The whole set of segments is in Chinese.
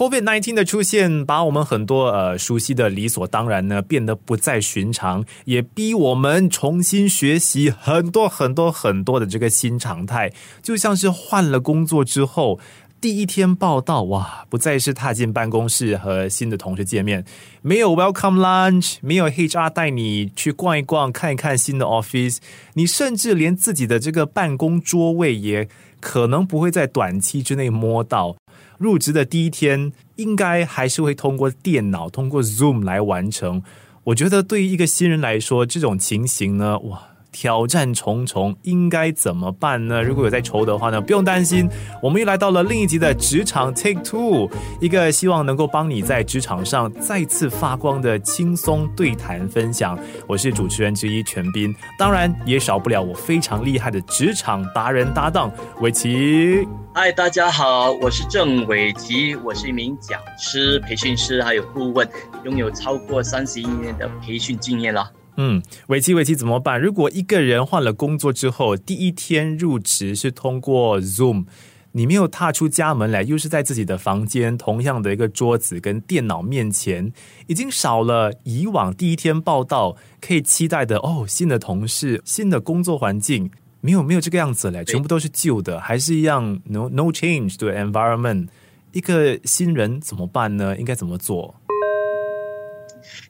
Covid nineteen 的出现，把我们很多呃熟悉的理所当然呢变得不再寻常，也逼我们重新学习很多很多很多的这个新常态，就像是换了工作之后。第一天报道，哇，不再是踏进办公室和新的同事见面，没有 welcome lunch，没有 HR 带你去逛一逛、看一看新的 office，你甚至连自己的这个办公桌位也可能不会在短期之内摸到。入职的第一天，应该还是会通过电脑、通过 Zoom 来完成。我觉得对于一个新人来说，这种情形呢，哇。挑战重重，应该怎么办呢？如果有在愁的话呢，不用担心，我们又来到了另一集的职场 Take Two，一个希望能够帮你在职场上再次发光的轻松对谈分享。我是主持人之一全斌，当然也少不了我非常厉害的职场达人搭档伟奇。嗨，大家好，我是郑伟奇，我是一名讲师、培训师，还有顾问，拥有超过三十一年的培训经验了。嗯，尾期尾期怎么办？如果一个人换了工作之后，第一天入职是通过 Zoom，你没有踏出家门来，又是在自己的房间，同样的一个桌子跟电脑面前，已经少了以往第一天报道可以期待的哦，新的同事、新的工作环境，没有没有这个样子嘞，全部都是旧的，还是一样 no no change 对 environment，一个新人怎么办呢？应该怎么做？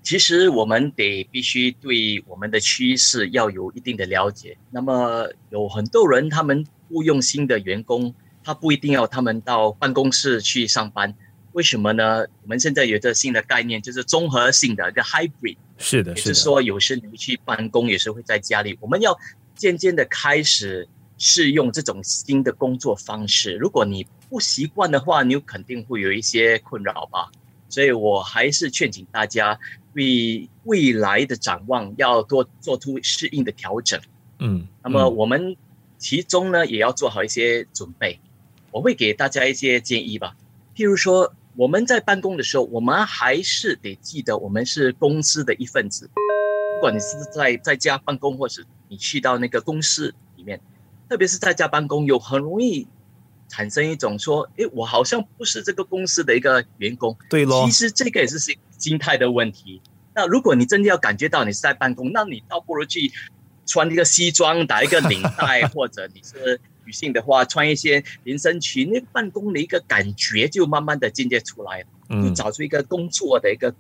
其实我们得必须对我们的趋势要有一定的了解。那么有很多人，他们雇佣新的员工，他不一定要他们到办公室去上班。为什么呢？我们现在有个新的概念，就是综合性的一个 hybrid。是的，是说有时你去办公，有时会在家里。我们要渐渐的开始试用这种新的工作方式。如果你不习惯的话，你肯定会有一些困扰吧。所以我还是劝请大家。为未来的展望要多做出适应的调整，嗯，那么我们其中呢也要做好一些准备。我会给大家一些建议吧，譬如说我们在办公的时候，我们还是得记得我们是公司的一份子。不管你是在在家办公，或是你去到那个公司里面，特别是在家办公，有很容易产生一种说，诶，我好像不是这个公司的一个员工。对咯，其实这个也是心心态的问题。那如果你真的要感觉到你是在办公，那你倒不如去穿一个西装，打一个领带，或者你是女性的话，穿一些连身裙，那办公的一个感觉就慢慢的渐渐出来了。就找出一个工作的一个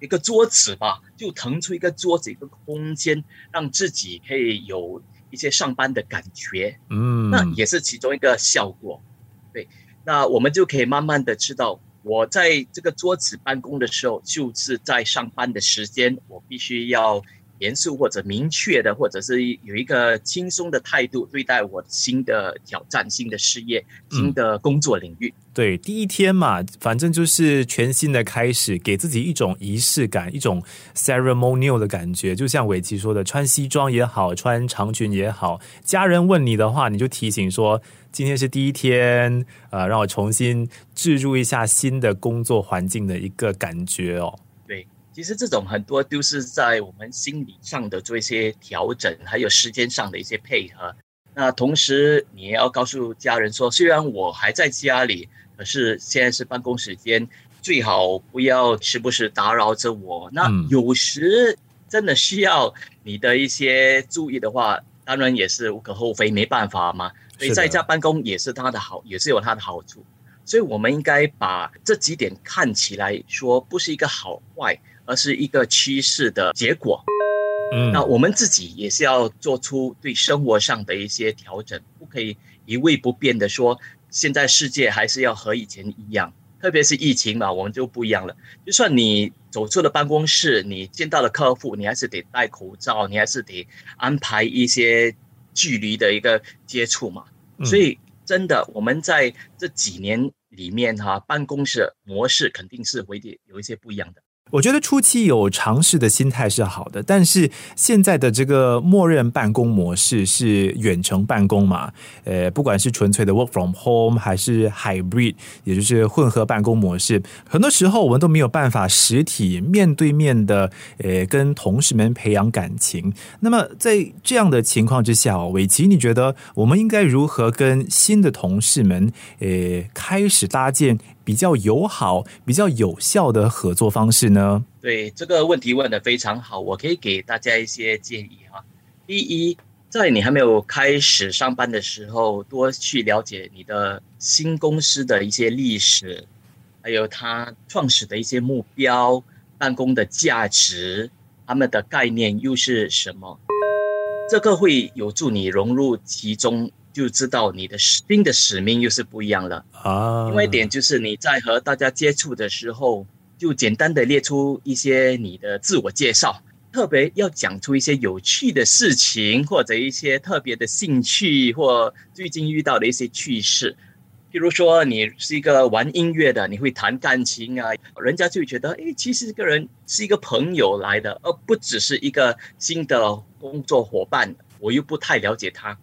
一个桌子吧，就腾出一个桌子一个空间，让自己可以有一些上班的感觉。嗯，那也是其中一个效果。对，那我们就可以慢慢的知道。我在这个桌子办公的时候，就是在上班的时间，我必须要严肃或者明确的，或者是有一个轻松的态度对待我新的挑战、新的事业、新的工作领域。对，第一天嘛，反正就是全新的开始，给自己一种仪式感，一种 ceremonial 的感觉。就像伟奇说的，穿西装也好，穿长裙也好，家人问你的话，你就提醒说。今天是第一天，呃，让我重新置入一下新的工作环境的一个感觉哦。对，其实这种很多都是在我们心理上的做一些调整，还有时间上的一些配合。那同时，你也要告诉家人说，虽然我还在家里，可是现在是办公时间，最好不要时不时打扰着我。那有时真的需要你的一些注意的话，当然也是无可厚非，没办法嘛。所以在家办公也是它的好，也是有它的好处。所以我们应该把这几点看起来说不是一个好坏，而是一个趋势的结果。嗯，那我们自己也是要做出对生活上的一些调整，不可以一味不变的说，现在世界还是要和以前一样。特别是疫情嘛，我们就不一样了。就算你走出了办公室，你见到了客户，你还是得戴口罩，你还是得安排一些。距离的一个接触嘛，所以真的，我们在这几年里面哈，办公室模式肯定是会有一些不一样的。我觉得初期有尝试的心态是好的，但是现在的这个默认办公模式是远程办公嘛？呃，不管是纯粹的 work from home 还是 hybrid，也就是混合办公模式，很多时候我们都没有办法实体面对面的呃跟同事们培养感情。那么在这样的情况之下，伟奇，你觉得我们应该如何跟新的同事们呃开始搭建比较友好、比较有效的合作方式呢？对这个问题问的非常好，我可以给大家一些建议哈。第一，在你还没有开始上班的时候，多去了解你的新公司的一些历史，还有它创始的一些目标、办公的价值、他们的概念又是什么。这个会有助你融入其中，就知道你的新的使命又是不一样了啊。另外一点就是你在和大家接触的时候，就简单的列出一些你的自我介绍，特别要讲出一些有趣的事情，或者一些特别的兴趣，或最近遇到的一些趣事。比如说，你是一个玩音乐的，你会弹钢琴啊，人家就觉得，哎，其实这个人是一个朋友来的，而不只是一个新的工作伙伴。我又不太了解他，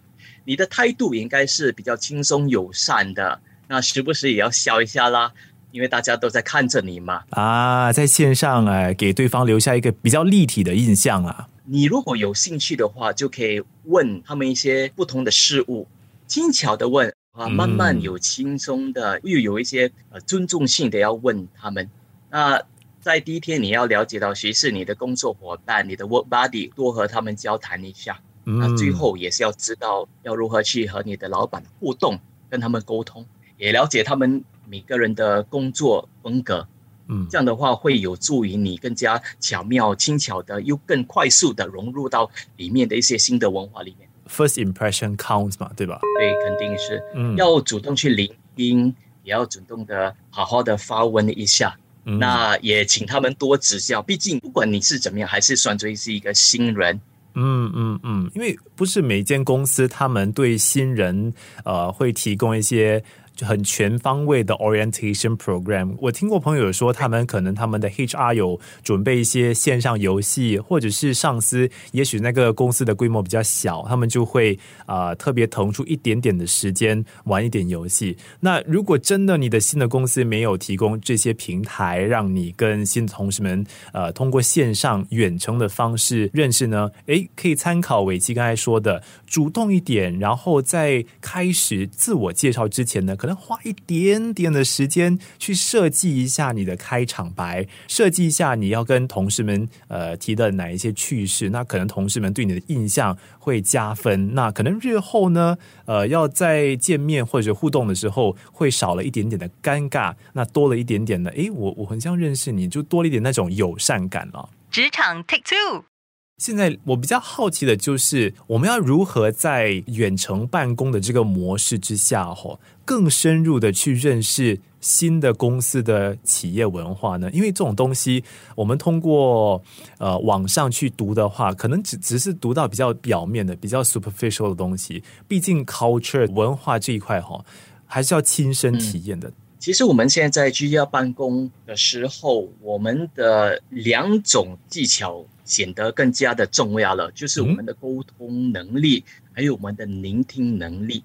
你的态度应该是比较轻松友善的，那时不时也要笑一下啦，因为大家都在看着你嘛。啊，在线上哎，给对方留下一个比较立体的印象啊。你如果有兴趣的话，就可以问他们一些不同的事物，轻巧的问。啊，慢慢有轻松的，又有一些呃尊重性的要问他们。那在第一天，你要了解到谁是你的工作伙伴，你的 work buddy，多和他们交谈一下。那最后也是要知道要如何去和你的老板互动，跟他们沟通，也了解他们每个人的工作风格。嗯，这样的话会有助于你更加巧妙、轻巧的，又更快速的融入到里面的一些新的文化里面。First impression counts 嘛，对吧？对，肯定是。嗯，要主动去聆听，也要主动的好好的发问一下。那也请他们多指教，毕竟不管你是怎么样，还是算作是一个新人。嗯嗯嗯，因为不是每间公司他们对新人呃会提供一些。就很全方位的 orientation program。我听过朋友说，他们可能他们的 HR 有准备一些线上游戏，或者是上司，也许那个公司的规模比较小，他们就会啊特别腾出一点点的时间玩一点游戏。那如果真的你的新的公司没有提供这些平台，让你跟新的同事们呃通过线上远程的方式认识呢？诶，可以参考伟基刚才说的，主动一点，然后在开始自我介绍之前呢，能花一点点的时间去设计一下你的开场白，设计一下你要跟同事们呃提的哪一些趣事，那可能同事们对你的印象会加分。那可能日后呢，呃，要在见面或者互动的时候，会少了一点点的尴尬，那多了一点点的，诶，我我很想认识你，就多了一点那种友善感了。职场 Take Two。现在我比较好奇的就是，我们要如何在远程办公的这个模式之下，哈，更深入的去认识新的公司的企业文化呢？因为这种东西，我们通过呃网上去读的话，可能只只是读到比较表面的、比较 superficial 的东西。毕竟 culture 文化这一块，哈，还是要亲身体验的。其实我们现在居家办公的时候，我们的两种技巧。显得更加的重要了，就是我们的沟通能力，还有我们的聆听能力。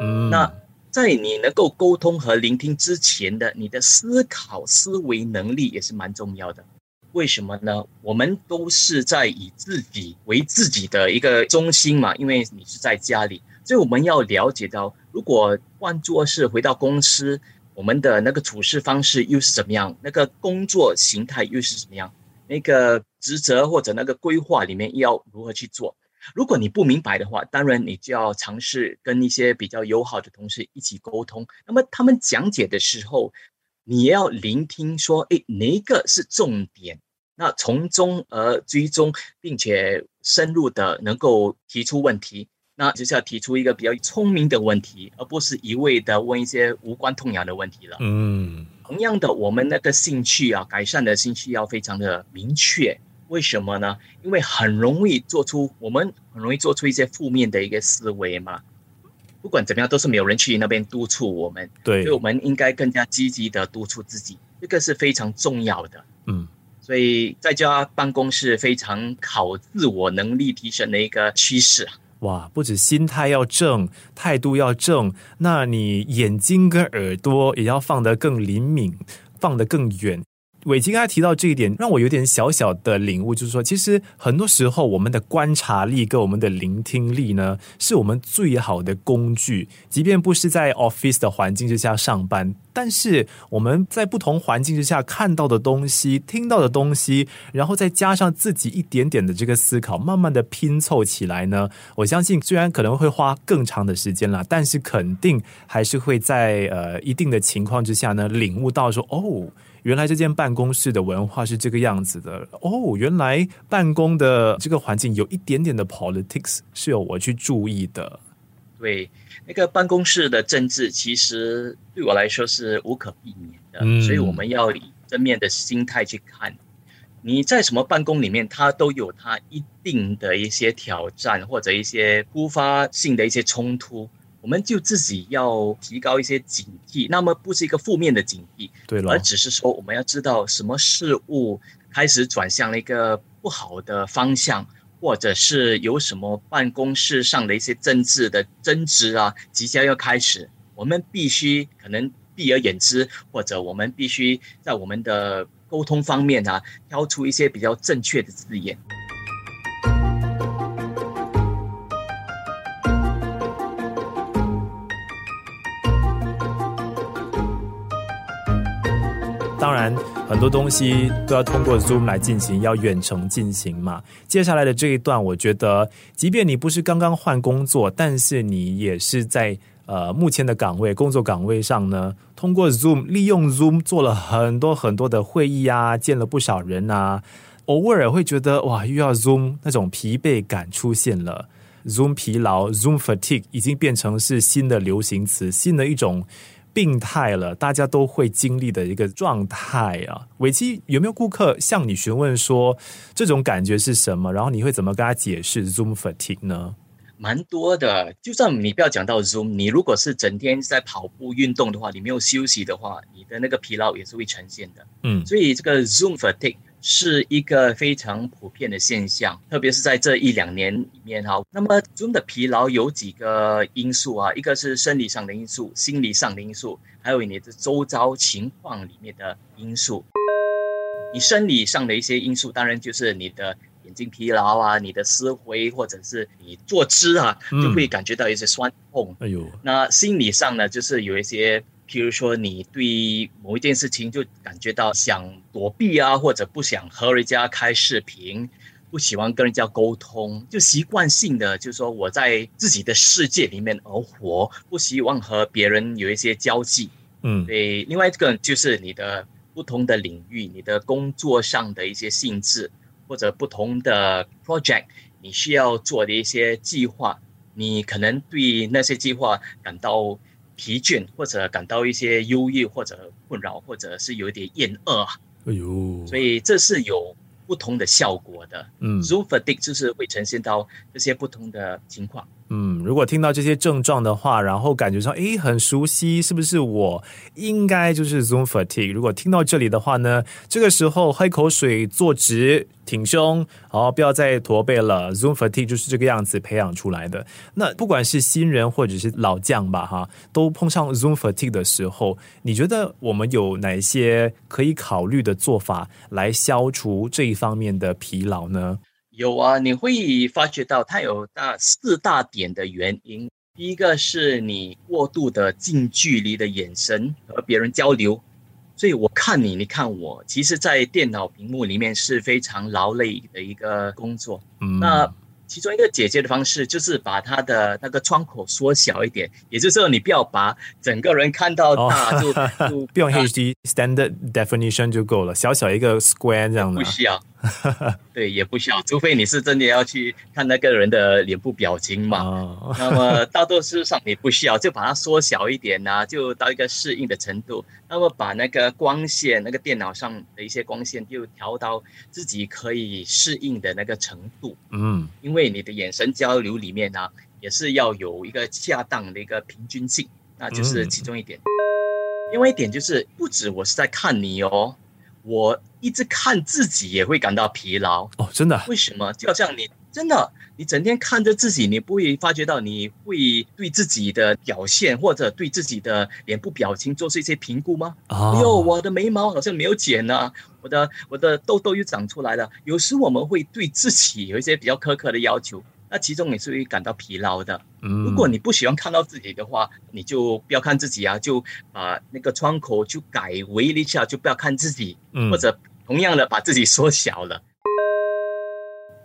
嗯，那在你能够沟通和聆听之前的，你的思考思维能力也是蛮重要的。为什么呢？我们都是在以自己为自己的一个中心嘛，因为你是在家里，所以我们要了解到，如果换作是回到公司，我们的那个处事方式又是怎么样？那个工作形态又是怎么样？那个职责或者那个规划里面要如何去做？如果你不明白的话，当然你就要尝试跟一些比较友好的同事一起沟通。那么他们讲解的时候，你要聆听，说，哎，哪一个是重点？那从中而追踪，并且深入的能够提出问题。那就是要提出一个比较聪明的问题，而不是一味的问一些无关痛痒的问题了。嗯。同样的，我们那个兴趣啊，改善的兴趣要非常的明确。为什么呢？因为很容易做出我们很容易做出一些负面的一个思维嘛。不管怎么样，都是没有人去那边督促我们。对，所以我们应该更加积极的督促自己，这个是非常重要的。嗯，所以在家办公是非常考自我能力提升的一个趋势啊。哇，不止心态要正，态度要正，那你眼睛跟耳朵也要放得更灵敏，放得更远。伟奇刚才提到这一点，让我有点小小的领悟，就是说，其实很多时候我们的观察力跟我们的聆听力呢，是我们最好的工具。即便不是在 office 的环境之下上班，但是我们在不同环境之下看到的东西、听到的东西，然后再加上自己一点点的这个思考，慢慢的拼凑起来呢，我相信虽然可能会花更长的时间啦，但是肯定还是会在呃一定的情况之下呢，领悟到说哦。原来这间办公室的文化是这个样子的哦，原来办公的这个环境有一点点的 politics 是有我去注意的。对，那个办公室的政治其实对我来说是无可避免的，所以我们要以正面的心态去看。你在什么办公里面，它都有它一定的一些挑战或者一些突发性的一些冲突。我们就自己要提高一些警惕，那么不是一个负面的警惕，对了，而只是说我们要知道什么事物开始转向了一个不好的方向，或者是有什么办公室上的一些政治的争执啊，即将要开始，我们必须可能避而远之，或者我们必须在我们的沟通方面啊，挑出一些比较正确的字眼。很多东西都要通过 Zoom 来进行，要远程进行嘛。接下来的这一段，我觉得，即便你不是刚刚换工作，但是你也是在呃目前的岗位、工作岗位上呢，通过 Zoom 利用 Zoom 做了很多很多的会议啊，见了不少人啊。偶尔会觉得哇，又要 Zoom 那种疲惫感出现了，Zoom 疲劳，Zoom fatigue 已经变成是新的流行词，新的一种。病态了，大家都会经历的一个状态啊。尾期有没有顾客向你询问说这种感觉是什么？然后你会怎么跟他解释 Zoom fatigue 呢？蛮多的，就算你不要讲到 Zoom，你如果是整天在跑步运动的话，你没有休息的话，你的那个疲劳也是会呈现的。嗯，所以这个 Zoom fatigue。是一个非常普遍的现象，特别是在这一两年里面哈。那么，Zoom 的疲劳有几个因素啊？一个是生理上的因素，心理上的因素，还有你的周遭情况里面的因素。你生理上的一些因素，当然就是你的眼睛疲劳啊，你的思维或者是你坐姿啊，就会感觉到一些酸痛。哎呦，那心理上呢，就是有一些。譬如说，你对某一件事情就感觉到想躲避啊，或者不想和人家开视频，不喜欢跟人家沟通，就习惯性的就是说我在自己的世界里面而活，不希望和别人有一些交际。嗯，对。另外一个就是你的不同的领域，你的工作上的一些性质，或者不同的 project，你需要做的一些计划，你可能对那些计划感到。疲倦，或者感到一些忧郁，或者困扰，或者是有点厌恶啊，哎呦，所以这是有不同的效果的。嗯，Zoom fatigue 就是会呈现到这些不同的情况。嗯，如果听到这些症状的话，然后感觉上诶很熟悉，是不是我应该就是 Zoom fatigue？如果听到这里的话呢，这个时候喝口水，坐直，挺胸，好，不要再驼背了。Zoom fatigue 就是这个样子培养出来的。那不管是新人或者是老将吧，哈，都碰上 Zoom fatigue 的时候，你觉得我们有哪些可以考虑的做法来消除这一方面的疲劳呢？有啊，你会发觉到它有大四大点的原因。第一个是你过度的近距离的眼神和别人交流，所以我看你，你看我，其实，在电脑屏幕里面是非常劳累的一个工作。嗯，那。其中一个解决的方式就是把它的那个窗口缩小一点，也就是说你不要把整个人看到大，就 就不用 HD standard definition 就够了，小小一个 square 这样的。不需要，对，也不需要，除非你是真的要去看那个人的脸部表情嘛。那么大多数上你不需要，就把它缩小一点呐，就到一个适应的程度。那么把那个光线，那个电脑上的一些光线就调到自己可以适应的那个程度。嗯，因为。为你的眼神交流里面呢，也是要有一个恰当的一个平均性，那就是其中一点。另外一点就是，不止我是在看你哦，我一直看自己也会感到疲劳哦，真的？为什么？就像你真的，你整天看着自己，你不会发觉到你会对自己的表现或者对自己的脸部表情做出一些评估吗？哎呦，我的眉毛好像没有剪呢。我的我的痘痘又长出来了。有时我们会对自己有一些比较苛刻的要求，那那其中你是会感到疲劳的。嗯，如果你不喜欢看到自己的话，你就不要看自己啊，就把那个窗口就改为一下，就不要看自己，嗯或者同样的把自己缩小了。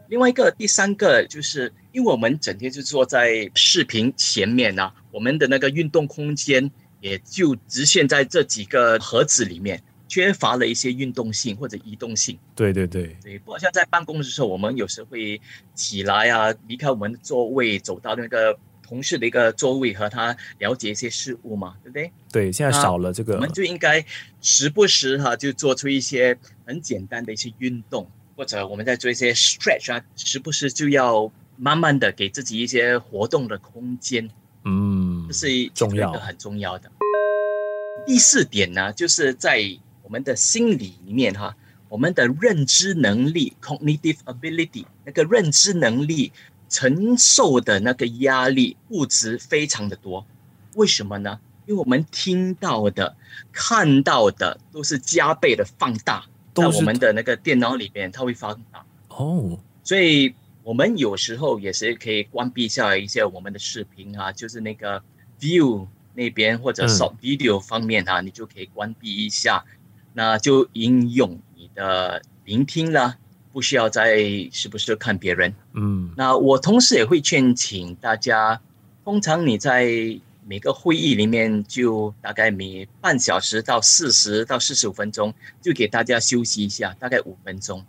另外一个，第三个就是，因为我们整天就坐在视频前面啊，我们的那个运动空间也就局限在这几个盒子里面，缺乏了一些运动性或者移动性。对对对，对，不好像在办公的时候，我们有时会起来啊，离开我们的座位，走到那个同事的一个座位，和他了解一些事物嘛，对不对？对，现在少了这个我们就应该时不时哈、就做出一些很简单的一些运动，或者我们在做一些 stretch 啊，时不时就要慢慢的给自己一些活动的空间，嗯这是重要的很重要的。第四点呢，就是在我们的心理里面哈，我们的认知能力 （cognitive ability） 那个认知能力承受的那个压力物质非常的多。为什么呢？因为我们听到的、看到的都是加倍的放大，在我们的那个电脑里面，它会放大。哦，所以我们有时候也是可以关闭下来一些我们的视频啊，就是那个 view 那边或者嗯 short video 方面啊，你就可以关闭一下，那就应用你的聆听啦，不需要再时不时看别人。嗯那我同时也会劝请大家，通常你在每个会议里面，就大概每半小时到四十到四十五分钟，就给大家休息一下，大概五分钟。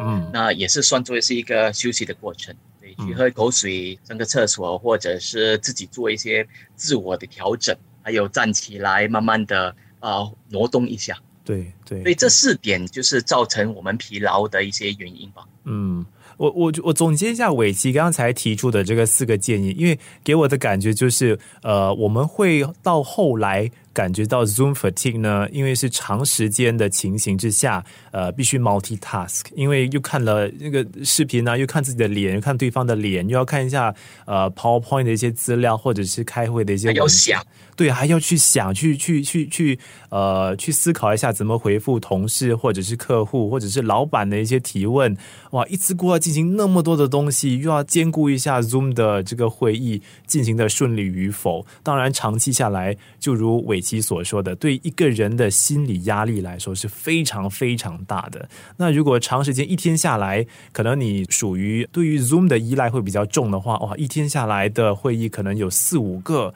嗯那也是算作是一个休息的过程，对，嗯去喝口水、上个厕所，或者是自己做一些自我的调整，还有站起来，慢慢的啊、呃挪动一下。对对，所以这四点就是造成我们疲劳的一些原因吧。嗯，我我我总结一下伟奇刚才提出的这个四个建议，因为给我的感觉就是，呃，我们会到后来感觉到 Zoom fatigue 呢，因为是长时间的情形之下，呃，必须 multitask，因为又看了那个视频啊，又看自己的脸，又看对方的脸，又要看一下呃 PowerPoint 的一些资料，或者是开会的一些还要想，对，还要去想，去去去去，呃，去思考一下怎么回复同事或者是客户或者是老板的一些提问。哇，一次过要进行那么多的东西，又要兼顾一下 Zoom 的这个会议进行的顺利与否。当然，长期下来，就如伟其所说的，对一个人的心理压力来说是非常非常大的。那如果长时间一天下来，可能你属于对于 Zoom 的依赖会比较重的话，哇，一天下来的会议可能有四五个。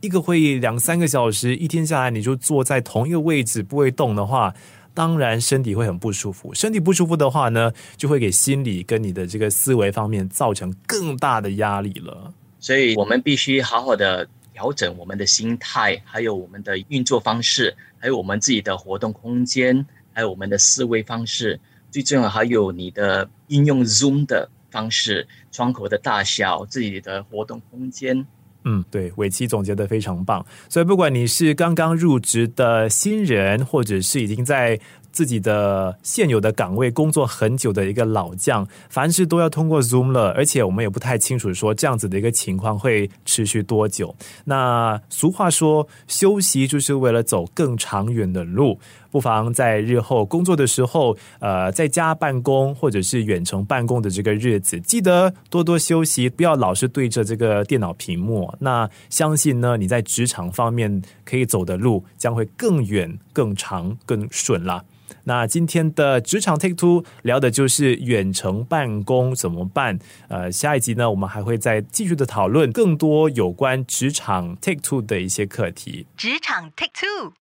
一个会议两三个小时，一天下来你就坐在同一个位置不会动的话，当然身体会很不舒服。身体不舒服的话呢，就会给心理跟你的这个思维方面造成更大的压力了。所以我们必须好好的调整我们的心态，还有我们的运作方式，还有我们自己的活动空间，还有我们的思维方式。最重要还有你的应用 Zoom 的方式，窗口的大小，自己的活动空间。嗯，对，伟奇总结的非常棒。所以不管你是刚刚入职的新人，或者是已经在自己的现有的岗位工作很久的一个老将，凡事都要通过 Zoom 了，而且我们也不太清楚说这样子的一个情况会持续多久。那俗话说，休息就是为了走更长远的路。不妨在日后工作的时候，呃，在家办公或者是远程办公的这个日子，记得多多休息，不要老是对着这个电脑屏幕。那相信呢，你在职场方面可以走的路将会更远、更长、更顺啦。那今天的职场 Take Two 聊的就是远程办公怎么办？呃，下一集呢，我们还会再继续的讨论更多有关职场 Take Two 的一些课题。职场 Take Two。